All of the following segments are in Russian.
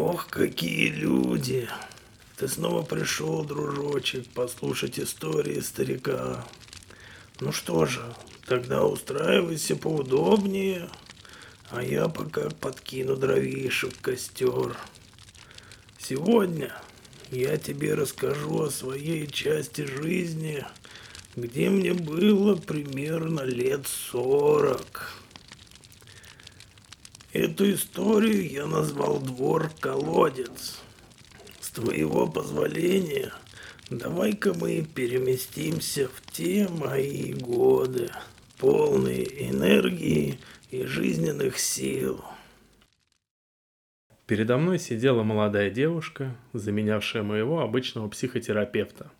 Ох, какие люди! Ты снова пришел, дружочек, послушать истории старика. Ну что же, тогда устраивайся поудобнее, а я пока подкину дровишек в костер. Сегодня я тебе расскажу о своей части жизни, где мне было примерно лет сорок. Эту историю я назвал «Двор-колодец». С твоего позволения, давай-ка мы переместимся в те мои годы, полные энергии и жизненных сил. Передо мной сидела молодая девушка, заменявшая моего обычного психотерапевта.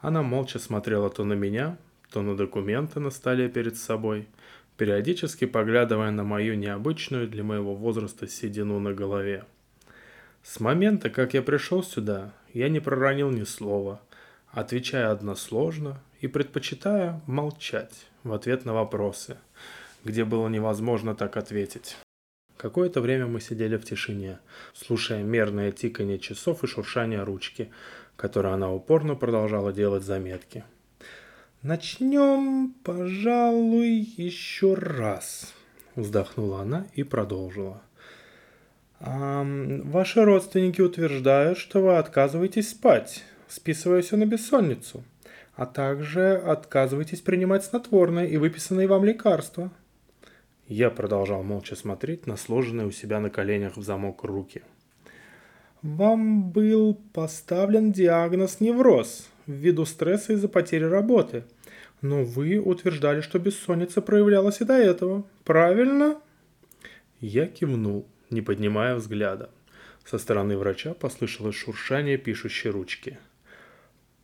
Она молча смотрела то на меня, то на документы на столе перед собой, периодически поглядывая на мою необычную для моего возраста седину на голове. С момента, как я пришел сюда, я не проронил ни слова, отвечая односложно и предпочитая молчать в ответ на вопросы, где было невозможно так ответить. Какое-то время мы сидели в тишине, слушая мерное тиканье часов и шуршание ручки, которое она упорно продолжала делать заметки – «Начнем, пожалуй, еще раз», — вздохнула она и продолжила. А, «Ваши родственники утверждают, что вы отказываетесь спать, списывая все на бессонницу, а также отказываетесь принимать снотворное и выписанные вам лекарства». Я продолжал молча смотреть на сложенные у себя на коленях в замок руки. «Вам был поставлен диагноз невроз», ввиду стресса из-за потери работы. Но вы утверждали, что бессонница проявлялась и до этого. Правильно? Я кивнул, не поднимая взгляда. Со стороны врача послышалось шуршание пишущей ручки.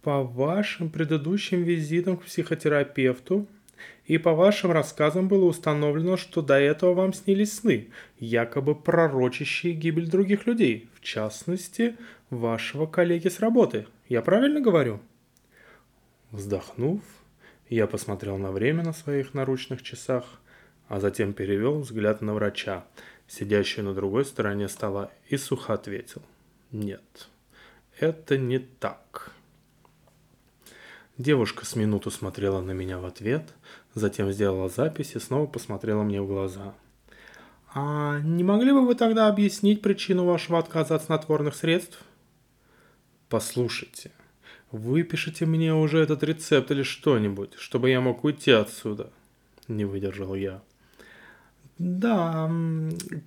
По вашим предыдущим визитам к психотерапевту и по вашим рассказам было установлено, что до этого вам снились сны, якобы пророчащие гибель других людей, в частности, вашего коллеги с работы. Я правильно говорю? Вздохнув, я посмотрел на время на своих наручных часах, а затем перевел взгляд на врача, сидящую на другой стороне стола, и сухо ответил. Нет, это не так. Девушка с минуту смотрела на меня в ответ, затем сделала запись и снова посмотрела мне в глаза. «А не могли бы вы тогда объяснить причину вашего отказа от снотворных средств?» «Послушайте», Выпишите мне уже этот рецепт или что-нибудь, чтобы я мог уйти отсюда. Не выдержал я. Да,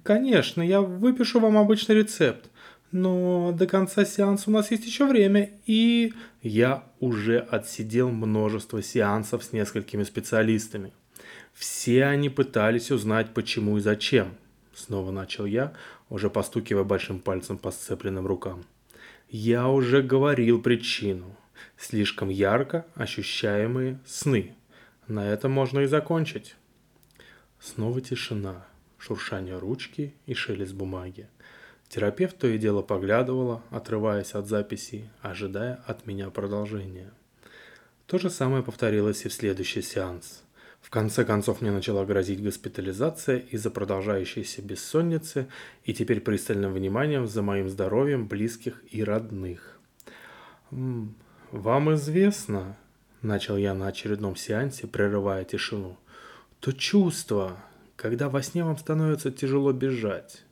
конечно, я выпишу вам обычный рецепт. Но до конца сеанса у нас есть еще время, и я уже отсидел множество сеансов с несколькими специалистами. Все они пытались узнать, почему и зачем. Снова начал я, уже постукивая большим пальцем по сцепленным рукам. Я уже говорил причину. Слишком ярко ощущаемые сны. На этом можно и закончить. Снова тишина, шуршание ручки и шелест бумаги. Терапевт то и дело поглядывала, отрываясь от записей, ожидая от меня продолжения. То же самое повторилось и в следующий сеанс. В конце концов мне начала грозить госпитализация из-за продолжающейся бессонницы и теперь пристальным вниманием за моим здоровьем близких и родных. «Вам известно», — начал я на очередном сеансе, прерывая тишину, «то чувство, когда во сне вам становится тяжело бежать».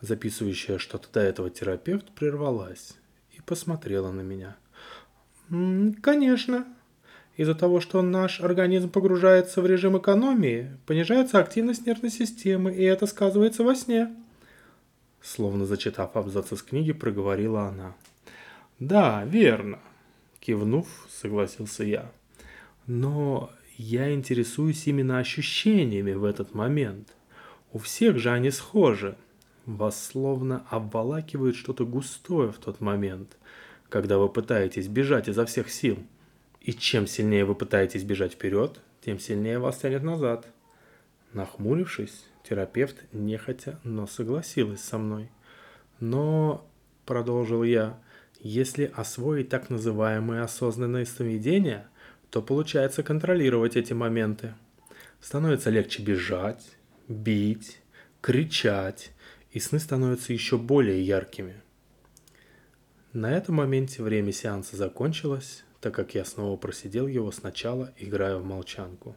Записывающая что-то до этого терапевт прервалась и посмотрела на меня. «Конечно», из-за того, что наш организм погружается в режим экономии, понижается активность нервной системы, и это сказывается во сне. Словно зачитав абзац из книги, проговорила она. «Да, верно», — кивнув, согласился я. «Но я интересуюсь именно ощущениями в этот момент. У всех же они схожи. Вас словно обволакивает что-то густое в тот момент, когда вы пытаетесь бежать изо всех сил». И чем сильнее вы пытаетесь бежать вперед, тем сильнее вас тянет назад. Нахмурившись, терапевт нехотя, но согласилась со мной. Но, продолжил я, если освоить так называемые осознанные сновидения, то получается контролировать эти моменты. Становится легче бежать, бить, кричать и сны становятся еще более яркими. На этом моменте время сеанса закончилось, так как я снова просидел его сначала, играя в молчанку.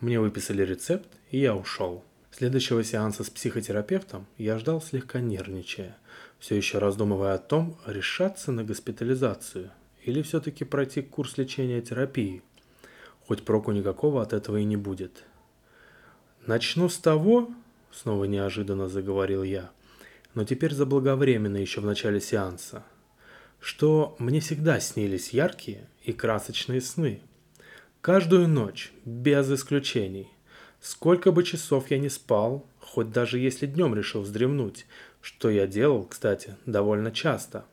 Мне выписали рецепт, и я ушел. Следующего сеанса с психотерапевтом я ждал слегка нервничая, все еще раздумывая о том, решаться на госпитализацию или все-таки пройти курс лечения терапии. Хоть проку никакого от этого и не будет. Начну с того, снова неожиданно заговорил я, но теперь заблаговременно еще в начале сеанса, что мне всегда снились яркие и красочные сны. Каждую ночь, без исключений. Сколько бы часов я не спал, хоть даже если днем решил вздремнуть, что я делал, кстати, довольно часто.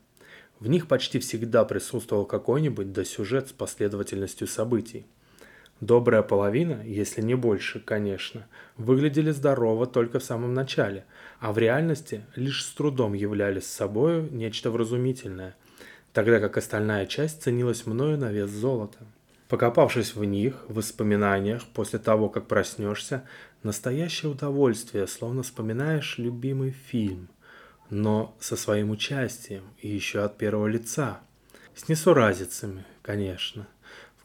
В них почти всегда присутствовал какой-нибудь досюжет с последовательностью событий. Добрая половина, если не больше, конечно, выглядели здорово только в самом начале, а в реальности лишь с трудом являлись собою нечто вразумительное, тогда как остальная часть ценилась мною на вес золота. Покопавшись в них, в воспоминаниях, после того, как проснешься, настоящее удовольствие, словно вспоминаешь любимый фильм, но со своим участием и еще от первого лица. С несуразицами, конечно –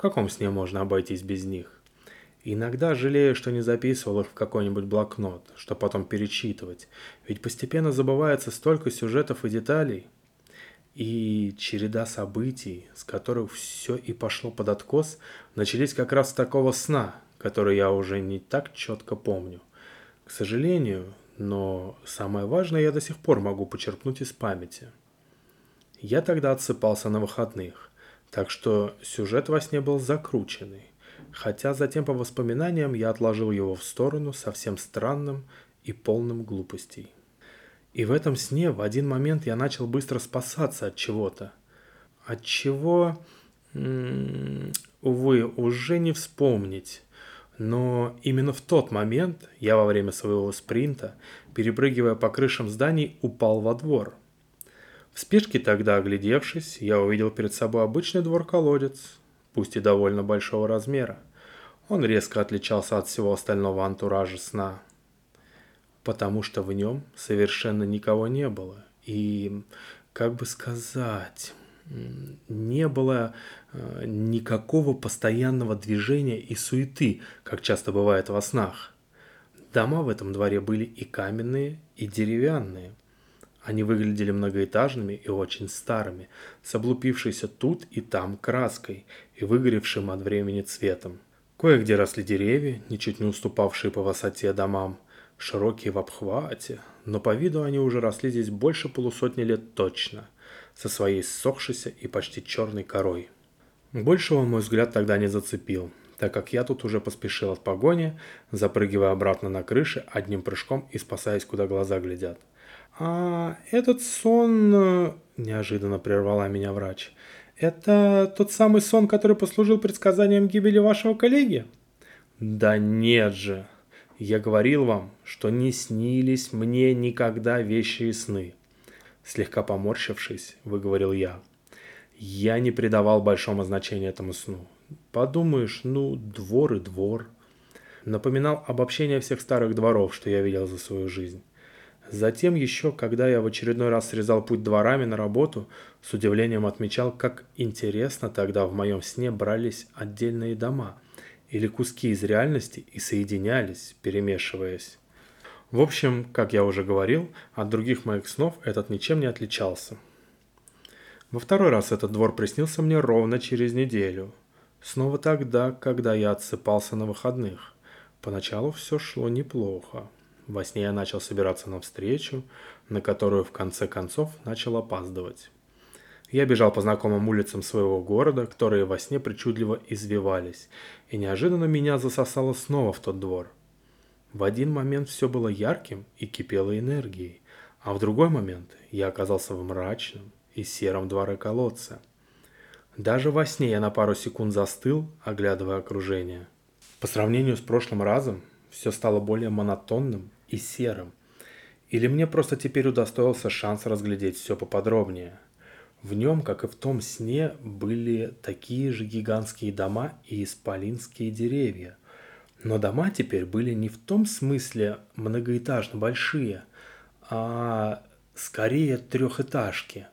каком сне можно обойтись без них? Иногда жалею, что не записывал их в какой-нибудь блокнот, что потом перечитывать, ведь постепенно забывается столько сюжетов и деталей. И череда событий, с которых все и пошло под откос, начались как раз с такого сна, который я уже не так четко помню. К сожалению, но самое важное я до сих пор могу почерпнуть из памяти. Я тогда отсыпался на выходных. Так что сюжет во сне был закрученный, хотя затем по воспоминаниям я отложил его в сторону совсем странным и полным глупостей. И в этом сне в один момент я начал быстро спасаться от чего-то. От чего, увы, уже не вспомнить. Но именно в тот момент я во время своего спринта, перепрыгивая по крышам зданий, упал во двор – в спешке тогда, оглядевшись, я увидел перед собой обычный двор-колодец, пусть и довольно большого размера. Он резко отличался от всего остального антуража сна, потому что в нем совершенно никого не было. И, как бы сказать, не было э, никакого постоянного движения и суеты, как часто бывает во снах. Дома в этом дворе были и каменные, и деревянные. Они выглядели многоэтажными и очень старыми, с облупившейся тут и там краской и выгоревшим от времени цветом. Кое-где росли деревья, ничуть не уступавшие по высоте домам, широкие в обхвате, но по виду они уже росли здесь больше полусотни лет точно, со своей ссохшейся и почти черной корой. Больше он мой взгляд тогда не зацепил, так как я тут уже поспешил от погони, запрыгивая обратно на крыши одним прыжком и спасаясь, куда глаза глядят – «А этот сон...» э, – неожиданно прервала меня врач. «Это тот самый сон, который послужил предсказанием гибели вашего коллеги?» «Да нет же! Я говорил вам, что не снились мне никогда вещи и сны». Слегка поморщившись, выговорил я. Я не придавал большого значения этому сну. Подумаешь, ну, двор и двор. Напоминал обобщение всех старых дворов, что я видел за свою жизнь. Затем еще, когда я в очередной раз срезал путь дворами на работу, с удивлением отмечал, как интересно тогда в моем сне брались отдельные дома или куски из реальности и соединялись, перемешиваясь. В общем, как я уже говорил, от других моих снов этот ничем не отличался. Во второй раз этот двор приснился мне ровно через неделю. Снова тогда, когда я отсыпался на выходных. Поначалу все шло неплохо. Во сне я начал собираться на встречу, на которую в конце концов начал опаздывать. Я бежал по знакомым улицам своего города, которые во сне причудливо извивались, и неожиданно меня засосало снова в тот двор. В один момент все было ярким и кипело энергией, а в другой момент я оказался в мрачном и сером дворе колодца. Даже во сне я на пару секунд застыл, оглядывая окружение. По сравнению с прошлым разом, все стало более монотонным и серым. Или мне просто теперь удостоился шанс разглядеть все поподробнее. В нем, как и в том сне, были такие же гигантские дома и исполинские деревья. Но дома теперь были не в том смысле многоэтажно большие, а скорее трехэтажки.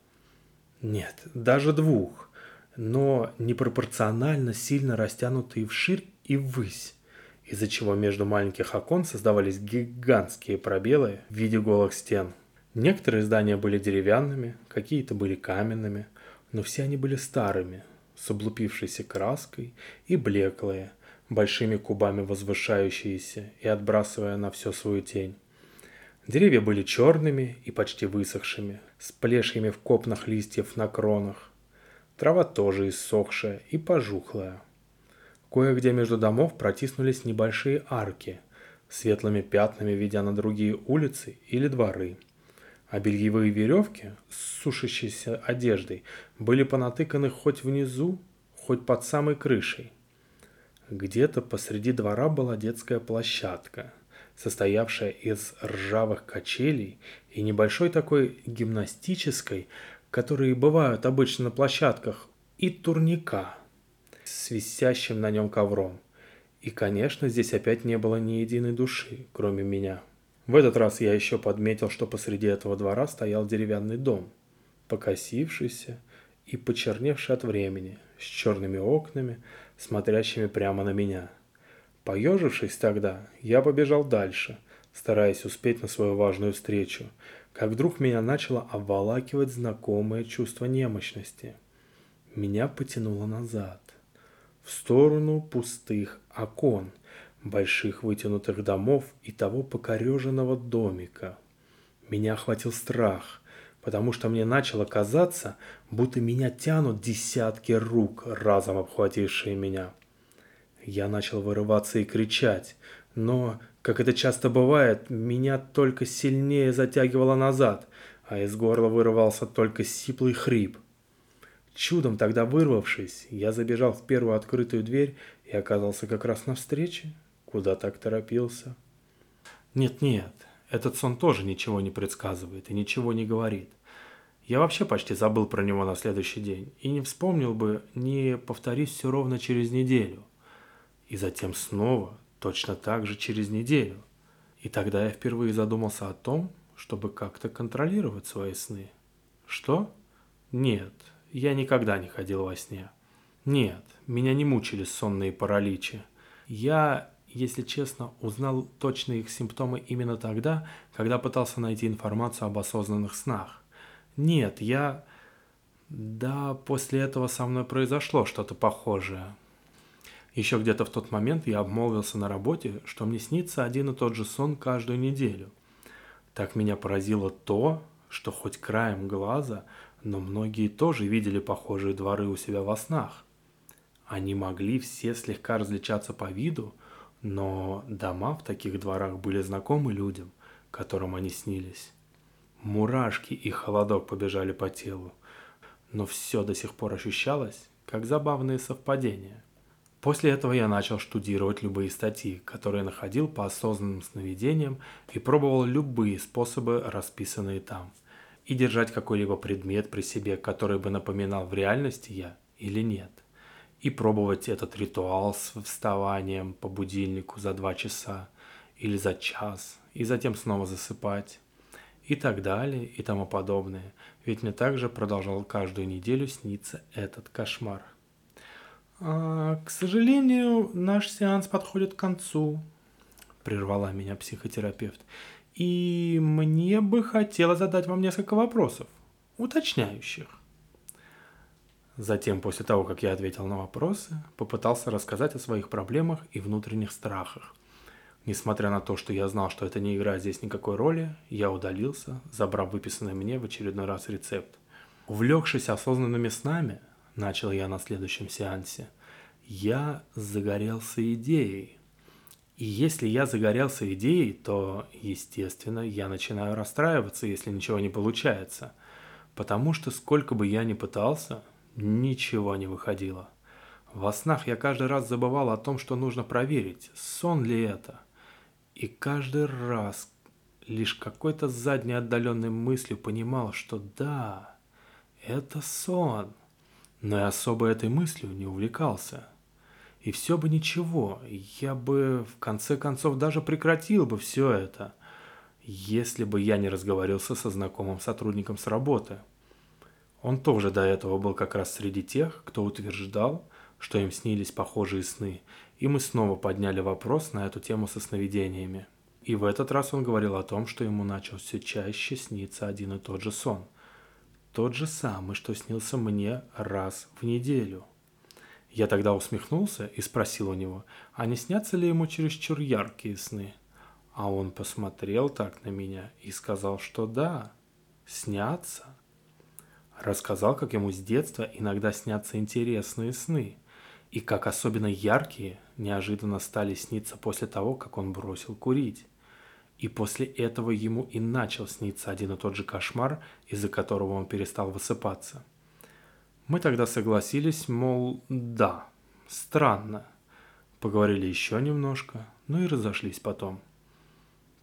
Нет, даже двух, но непропорционально сильно растянутые вширь и ввысь, из-за чего между маленьких окон создавались гигантские пробелы в виде голых стен. Некоторые здания были деревянными, какие-то были каменными, но все они были старыми, с облупившейся краской и блеклые, большими кубами возвышающиеся и отбрасывая на все свою тень. Деревья были черными и почти высохшими, с плешьями в копнах листьев на кронах. Трава тоже иссохшая и пожухлая. Кое-где между домов протиснулись небольшие арки, светлыми пятнами ведя на другие улицы или дворы. А бельевые веревки с сушащейся одеждой были понатыканы хоть внизу, хоть под самой крышей. Где-то посреди двора была детская площадка – состоявшая из ржавых качелей и небольшой такой гимнастической, которые бывают обычно на площадках, и турника с висящим на нем ковром. И, конечно, здесь опять не было ни единой души, кроме меня. В этот раз я еще подметил, что посреди этого двора стоял деревянный дом, покосившийся и почерневший от времени, с черными окнами, смотрящими прямо на меня – Поежившись тогда, я побежал дальше, стараясь успеть на свою важную встречу, как вдруг меня начало обволакивать знакомое чувство немощности. Меня потянуло назад, в сторону пустых окон, больших вытянутых домов и того покореженного домика. Меня охватил страх, потому что мне начало казаться, будто меня тянут десятки рук, разом обхватившие меня – я начал вырываться и кричать, но, как это часто бывает, меня только сильнее затягивало назад, а из горла вырывался только сиплый хрип. Чудом тогда вырвавшись, я забежал в первую открытую дверь и оказался как раз на встрече, куда так торопился. Нет-нет, этот сон тоже ничего не предсказывает и ничего не говорит. Я вообще почти забыл про него на следующий день и не вспомнил бы, не повторись все ровно через неделю и затем снова, точно так же через неделю. И тогда я впервые задумался о том, чтобы как-то контролировать свои сны. Что? Нет, я никогда не ходил во сне. Нет, меня не мучили сонные параличи. Я, если честно, узнал точные их симптомы именно тогда, когда пытался найти информацию об осознанных снах. Нет, я... Да, после этого со мной произошло что-то похожее. Еще где-то в тот момент я обмолвился на работе, что мне снится один и тот же сон каждую неделю. Так меня поразило то, что хоть краем глаза, но многие тоже видели похожие дворы у себя во снах. Они могли все слегка различаться по виду, но дома в таких дворах были знакомы людям, которым они снились. Мурашки и холодок побежали по телу, но все до сих пор ощущалось, как забавные совпадения – После этого я начал штудировать любые статьи, которые находил по осознанным сновидениям и пробовал любые способы, расписанные там. И держать какой-либо предмет при себе, который бы напоминал в реальности я или нет. И пробовать этот ритуал с вставанием по будильнику за два часа или за час, и затем снова засыпать. И так далее, и тому подобное. Ведь мне также продолжал каждую неделю сниться этот кошмар. А, «К сожалению, наш сеанс подходит к концу», – прервала меня психотерапевт. «И мне бы хотелось задать вам несколько вопросов, уточняющих». Затем, после того, как я ответил на вопросы, попытался рассказать о своих проблемах и внутренних страхах. Несмотря на то, что я знал, что это не играет здесь никакой роли, я удалился, забрав выписанный мне в очередной раз рецепт. Увлекшись осознанными снами, начал я на следующем сеансе, я загорелся идеей. И если я загорелся идеей, то, естественно, я начинаю расстраиваться, если ничего не получается. Потому что сколько бы я ни пытался, ничего не выходило. Во снах я каждый раз забывал о том, что нужно проверить, сон ли это. И каждый раз лишь какой-то задней отдаленной мыслью понимал, что да, это сон – но и особо этой мыслью не увлекался. И все бы ничего, я бы в конце концов даже прекратил бы все это. если бы я не разговорился со знакомым сотрудником с работы. Он тоже до этого был как раз среди тех, кто утверждал, что им снились похожие сны, и мы снова подняли вопрос на эту тему со сновидениями. И в этот раз он говорил о том, что ему начал все чаще сниться один и тот же сон. Тот же самый, что снился мне раз в неделю. Я тогда усмехнулся и спросил у него, а не снятся ли ему чересчур яркие сны. А он посмотрел так на меня и сказал, что да, снятся. Рассказал, как ему с детства иногда снятся интересные сны, и как особенно яркие неожиданно стали сниться после того, как он бросил курить. И после этого ему и начал сниться один и тот же кошмар, из-за которого он перестал высыпаться. Мы тогда согласились, мол, да, странно. Поговорили еще немножко, ну и разошлись потом.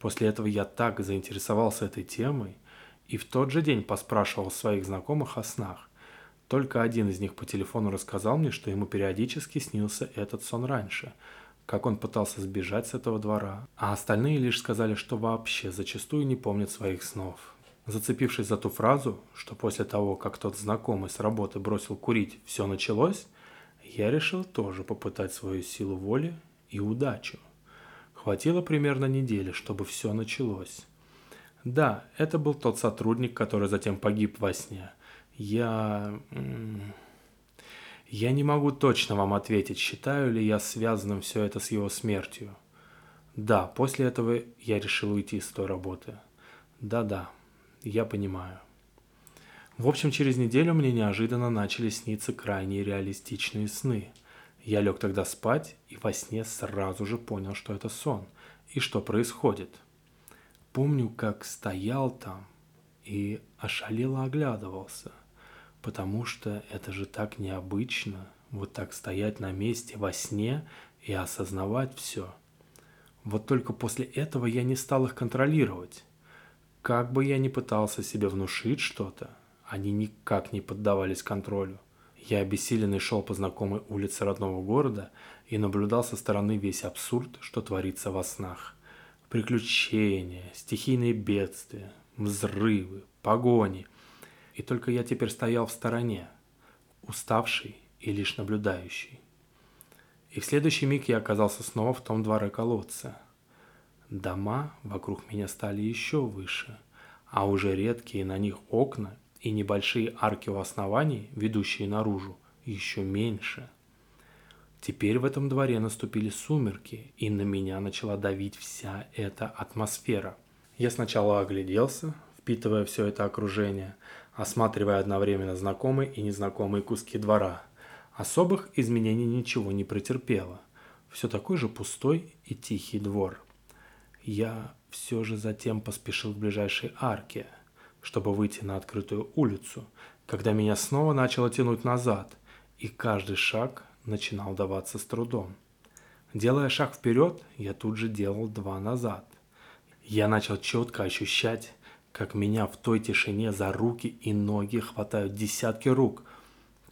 После этого я так заинтересовался этой темой, и в тот же день поспрашивал своих знакомых о снах. Только один из них по телефону рассказал мне, что ему периодически снился этот сон раньше – как он пытался сбежать с этого двора, а остальные лишь сказали, что вообще зачастую не помнят своих снов. Зацепившись за ту фразу, что после того, как тот знакомый с работы бросил курить, все началось, я решил тоже попытать свою силу воли и удачу. Хватило примерно недели, чтобы все началось. Да, это был тот сотрудник, который затем погиб во сне. Я... Я не могу точно вам ответить, считаю ли я связанным все это с его смертью. Да, после этого я решил уйти с той работы. Да-да, я понимаю. В общем, через неделю мне неожиданно начали сниться крайне реалистичные сны. Я лег тогда спать и во сне сразу же понял, что это сон и что происходит. Помню, как стоял там и ошалело оглядывался – потому что это же так необычно, вот так стоять на месте во сне и осознавать все. Вот только после этого я не стал их контролировать. Как бы я ни пытался себе внушить что-то, они никак не поддавались контролю. Я обессиленный шел по знакомой улице родного города и наблюдал со стороны весь абсурд, что творится во снах. Приключения, стихийные бедствия, взрывы, погони – и только я теперь стоял в стороне, уставший и лишь наблюдающий. И в следующий миг я оказался снова в том дворе колодца. Дома вокруг меня стали еще выше, а уже редкие на них окна и небольшие арки у оснований, ведущие наружу, еще меньше. Теперь в этом дворе наступили сумерки, и на меня начала давить вся эта атмосфера. Я сначала огляделся, впитывая все это окружение, осматривая одновременно знакомые и незнакомые куски двора. Особых изменений ничего не претерпело. Все такой же пустой и тихий двор. Я все же затем поспешил к ближайшей арке, чтобы выйти на открытую улицу, когда меня снова начало тянуть назад, и каждый шаг начинал даваться с трудом. Делая шаг вперед, я тут же делал два назад. Я начал четко ощущать как меня в той тишине за руки и ноги хватают десятки рук,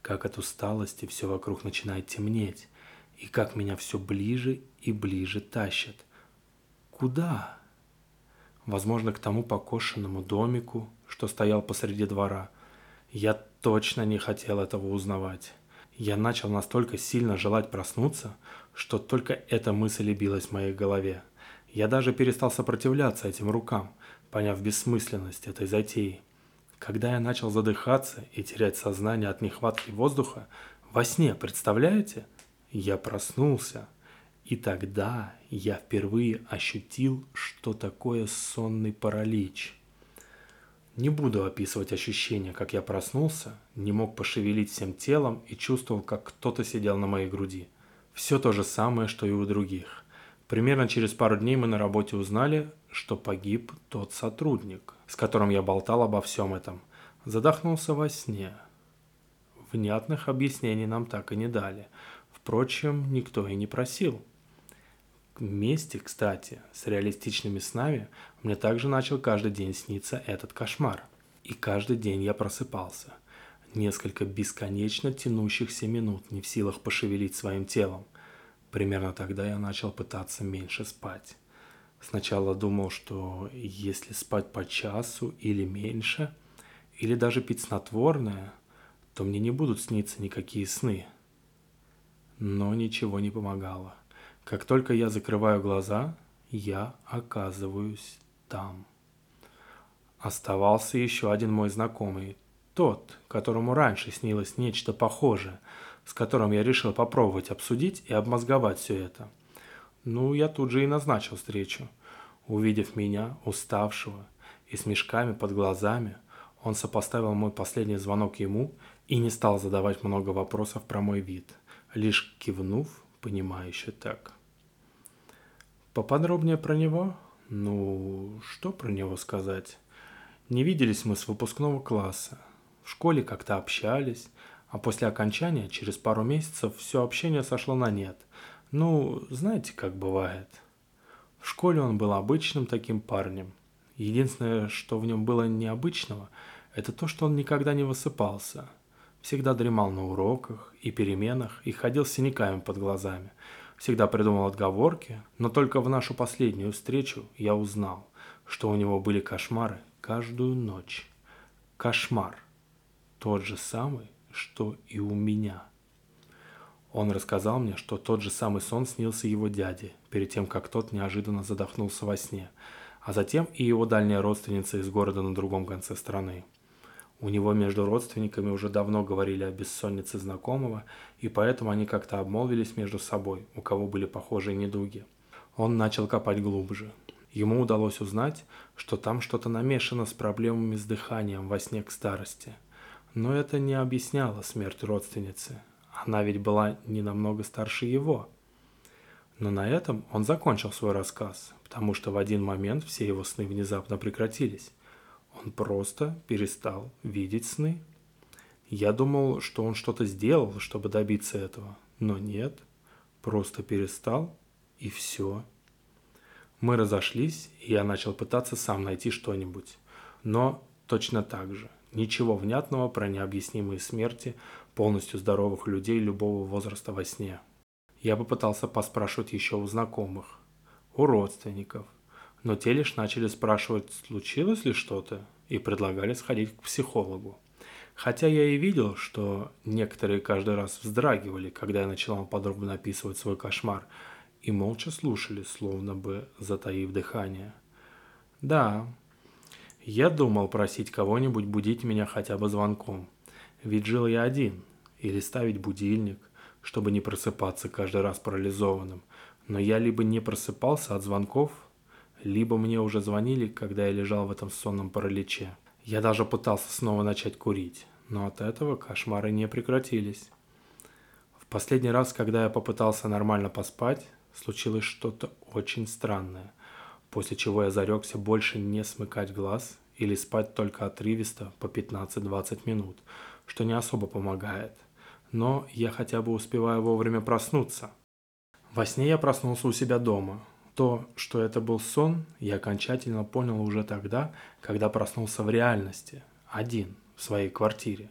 как от усталости все вокруг начинает темнеть, и как меня все ближе и ближе тащат. Куда? Возможно, к тому покошенному домику, что стоял посреди двора. Я точно не хотел этого узнавать. Я начал настолько сильно желать проснуться, что только эта мысль и билась в моей голове. Я даже перестал сопротивляться этим рукам – поняв бессмысленность этой затеи. Когда я начал задыхаться и терять сознание от нехватки воздуха, во сне, представляете? Я проснулся. И тогда я впервые ощутил, что такое сонный паралич. Не буду описывать ощущения, как я проснулся, не мог пошевелить всем телом и чувствовал, как кто-то сидел на моей груди. Все то же самое, что и у других. Примерно через пару дней мы на работе узнали, что погиб тот сотрудник, с которым я болтал обо всем этом. Задохнулся во сне. Внятных объяснений нам так и не дали. Впрочем, никто и не просил. Вместе, кстати, с реалистичными снами мне также начал каждый день сниться этот кошмар. И каждый день я просыпался. Несколько бесконечно тянущихся минут не в силах пошевелить своим телом. Примерно тогда я начал пытаться меньше спать. Сначала думал, что если спать по часу или меньше, или даже пить снотворное, то мне не будут сниться никакие сны. Но ничего не помогало. Как только я закрываю глаза, я оказываюсь там. Оставался еще один мой знакомый, тот, которому раньше снилось нечто похожее, с которым я решил попробовать обсудить и обмозговать все это – ну, я тут же и назначил встречу. Увидев меня, уставшего и с мешками под глазами, он сопоставил мой последний звонок ему и не стал задавать много вопросов про мой вид, лишь кивнув, понимающе так. Поподробнее про него? Ну, что про него сказать? Не виделись мы с выпускного класса. В школе как-то общались, а после окончания, через пару месяцев, все общение сошло на нет – ну, знаете, как бывает. В школе он был обычным таким парнем. Единственное, что в нем было необычного, это то, что он никогда не высыпался. Всегда дремал на уроках и переменах и ходил с синяками под глазами. Всегда придумал отговорки, но только в нашу последнюю встречу я узнал, что у него были кошмары каждую ночь. Кошмар. Тот же самый, что и у меня. Он рассказал мне, что тот же самый сон снился его дяде, перед тем, как тот неожиданно задохнулся во сне, а затем и его дальняя родственница из города на другом конце страны. У него между родственниками уже давно говорили о бессоннице знакомого, и поэтому они как-то обмолвились между собой, у кого были похожие недуги. Он начал копать глубже. Ему удалось узнать, что там что-то намешано с проблемами с дыханием во сне к старости. Но это не объясняло смерть родственницы, она ведь была не намного старше его. Но на этом он закончил свой рассказ, потому что в один момент все его сны внезапно прекратились. Он просто перестал видеть сны. Я думал, что он что-то сделал, чтобы добиться этого, но нет, просто перестал и все. Мы разошлись, и я начал пытаться сам найти что-нибудь. Но точно так же. Ничего внятного про необъяснимые смерти полностью здоровых людей любого возраста во сне. Я попытался поспрашивать еще у знакомых, у родственников, но те лишь начали спрашивать, случилось ли что-то, и предлагали сходить к психологу. Хотя я и видел, что некоторые каждый раз вздрагивали, когда я начинал подробно описывать свой кошмар, и молча слушали, словно бы затаив дыхание. Да, я думал просить кого-нибудь будить меня хотя бы звонком. Ведь жил я один. Или ставить будильник, чтобы не просыпаться каждый раз парализованным. Но я либо не просыпался от звонков, либо мне уже звонили, когда я лежал в этом сонном параличе. Я даже пытался снова начать курить, но от этого кошмары не прекратились. В последний раз, когда я попытался нормально поспать, случилось что-то очень странное – после чего я зарекся больше не смыкать глаз или спать только отрывисто по 15-20 минут, что не особо помогает. Но я хотя бы успеваю вовремя проснуться. Во сне я проснулся у себя дома. То, что это был сон, я окончательно понял уже тогда, когда проснулся в реальности, один, в своей квартире.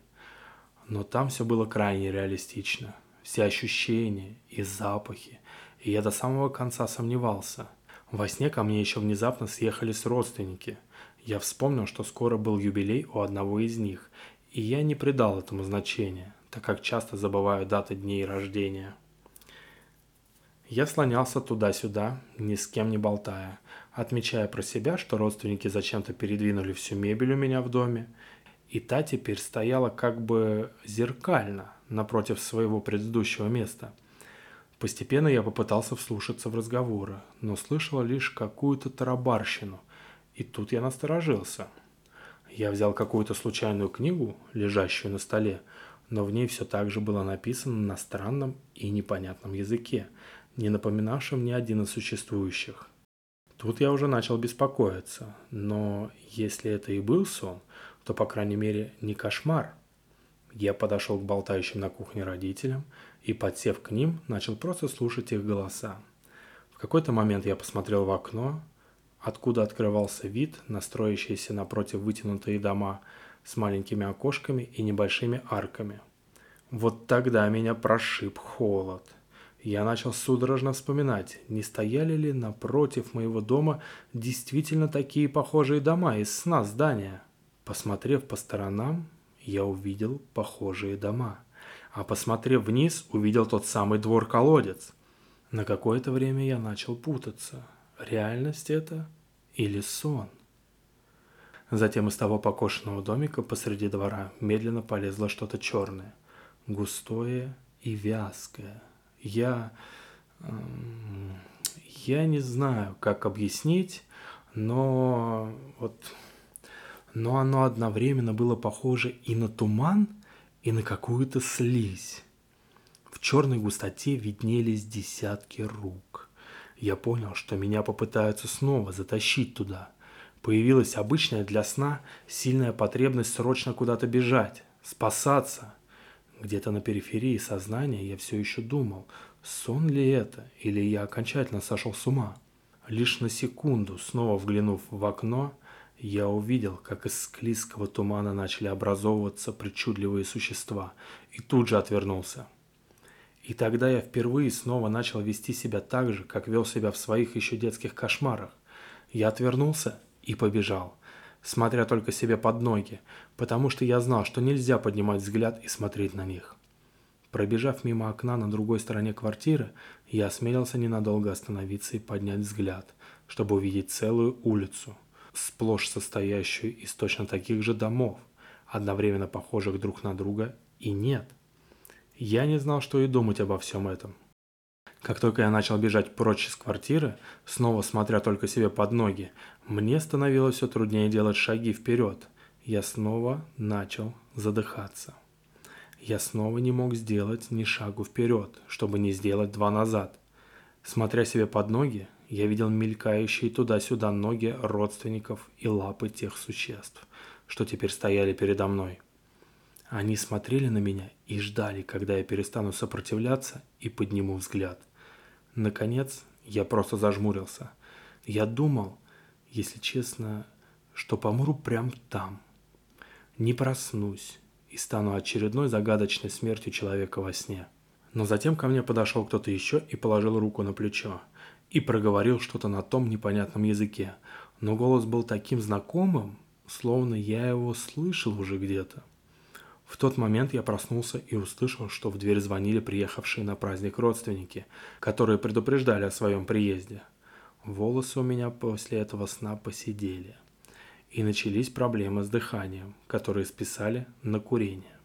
Но там все было крайне реалистично. Все ощущения и запахи. И я до самого конца сомневался – во сне ко мне еще внезапно съехались родственники. Я вспомнил, что скоро был юбилей у одного из них, и я не придал этому значения, так как часто забываю даты дней рождения. Я слонялся туда-сюда, ни с кем не болтая, отмечая про себя, что родственники зачем-то передвинули всю мебель у меня в доме, и та теперь стояла как бы зеркально напротив своего предыдущего места – Постепенно я попытался вслушаться в разговоры, но слышал лишь какую-то тарабарщину. И тут я насторожился. Я взял какую-то случайную книгу, лежащую на столе, но в ней все так же было написано на странном и непонятном языке, не напоминавшем ни один из существующих. Тут я уже начал беспокоиться, но если это и был сон, то, по крайней мере, не кошмар. Я подошел к болтающим на кухне родителям и, подсев к ним, начал просто слушать их голоса. В какой-то момент я посмотрел в окно, откуда открывался вид на строящиеся напротив вытянутые дома с маленькими окошками и небольшими арками. Вот тогда меня прошиб холод. Я начал судорожно вспоминать, не стояли ли напротив моего дома действительно такие похожие дома из сна здания. Посмотрев по сторонам, я увидел похожие дома. А посмотрев вниз, увидел тот самый двор-колодец. На какое-то время я начал путаться. Реальность это или сон? Затем из того покошенного домика посреди двора медленно полезло что-то черное, густое и вязкое – я... Я не знаю, как объяснить, но вот... Но оно одновременно было похоже и на туман, и на какую-то слизь. В черной густоте виднелись десятки рук. Я понял, что меня попытаются снова затащить туда. Появилась обычная для сна сильная потребность срочно куда-то бежать, спасаться – где-то на периферии сознания я все еще думал, сон ли это, или я окончательно сошел с ума. Лишь на секунду, снова взглянув в окно, я увидел, как из склизкого тумана начали образовываться причудливые существа, и тут же отвернулся. И тогда я впервые снова начал вести себя так же, как вел себя в своих еще детских кошмарах. Я отвернулся и побежал – смотря только себе под ноги, потому что я знал, что нельзя поднимать взгляд и смотреть на них. Пробежав мимо окна на другой стороне квартиры, я осмелился ненадолго остановиться и поднять взгляд, чтобы увидеть целую улицу, сплошь состоящую из точно таких же домов, одновременно похожих друг на друга, и нет. Я не знал, что и думать обо всем этом. Как только я начал бежать прочь из квартиры, снова смотря только себе под ноги, мне становилось все труднее делать шаги вперед. Я снова начал задыхаться. Я снова не мог сделать ни шагу вперед, чтобы не сделать два назад. Смотря себе под ноги, я видел мелькающие туда-сюда ноги родственников и лапы тех существ, что теперь стояли передо мной. Они смотрели на меня и ждали, когда я перестану сопротивляться и подниму взгляд – Наконец, я просто зажмурился. Я думал, если честно, что помру прямо там. Не проснусь и стану очередной загадочной смертью человека во сне. Но затем ко мне подошел кто-то еще и положил руку на плечо. И проговорил что-то на том непонятном языке. Но голос был таким знакомым, словно я его слышал уже где-то. В тот момент я проснулся и услышал, что в дверь звонили приехавшие на праздник родственники, которые предупреждали о своем приезде. Волосы у меня после этого сна посидели. И начались проблемы с дыханием, которые списали на курение.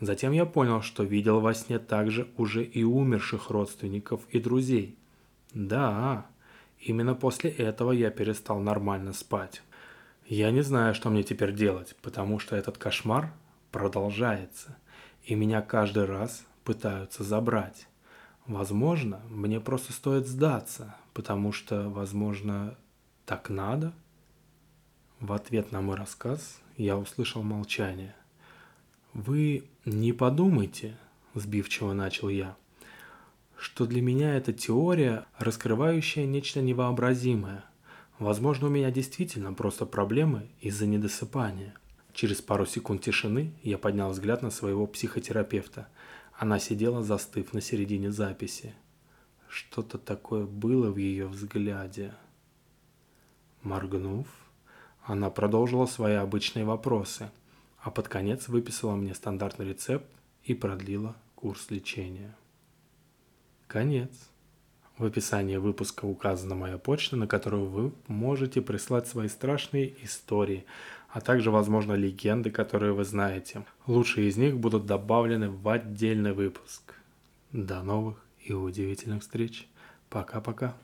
Затем я понял, что видел во сне также уже и умерших родственников и друзей. Да, именно после этого я перестал нормально спать. Я не знаю, что мне теперь делать, потому что этот кошмар продолжается, и меня каждый раз пытаются забрать. Возможно, мне просто стоит сдаться, потому что, возможно, так надо. В ответ на мой рассказ я услышал молчание. «Вы не подумайте», – сбивчиво начал я, – «что для меня эта теория, раскрывающая нечто невообразимое. Возможно, у меня действительно просто проблемы из-за недосыпания – Через пару секунд тишины я поднял взгляд на своего психотерапевта. Она сидела, застыв на середине записи. Что-то такое было в ее взгляде. Моргнув, она продолжила свои обычные вопросы, а под конец выписала мне стандартный рецепт и продлила курс лечения. Конец. В описании выпуска указана моя почта, на которую вы можете прислать свои страшные истории, а также, возможно, легенды, которые вы знаете. Лучшие из них будут добавлены в отдельный выпуск. До новых и удивительных встреч. Пока-пока.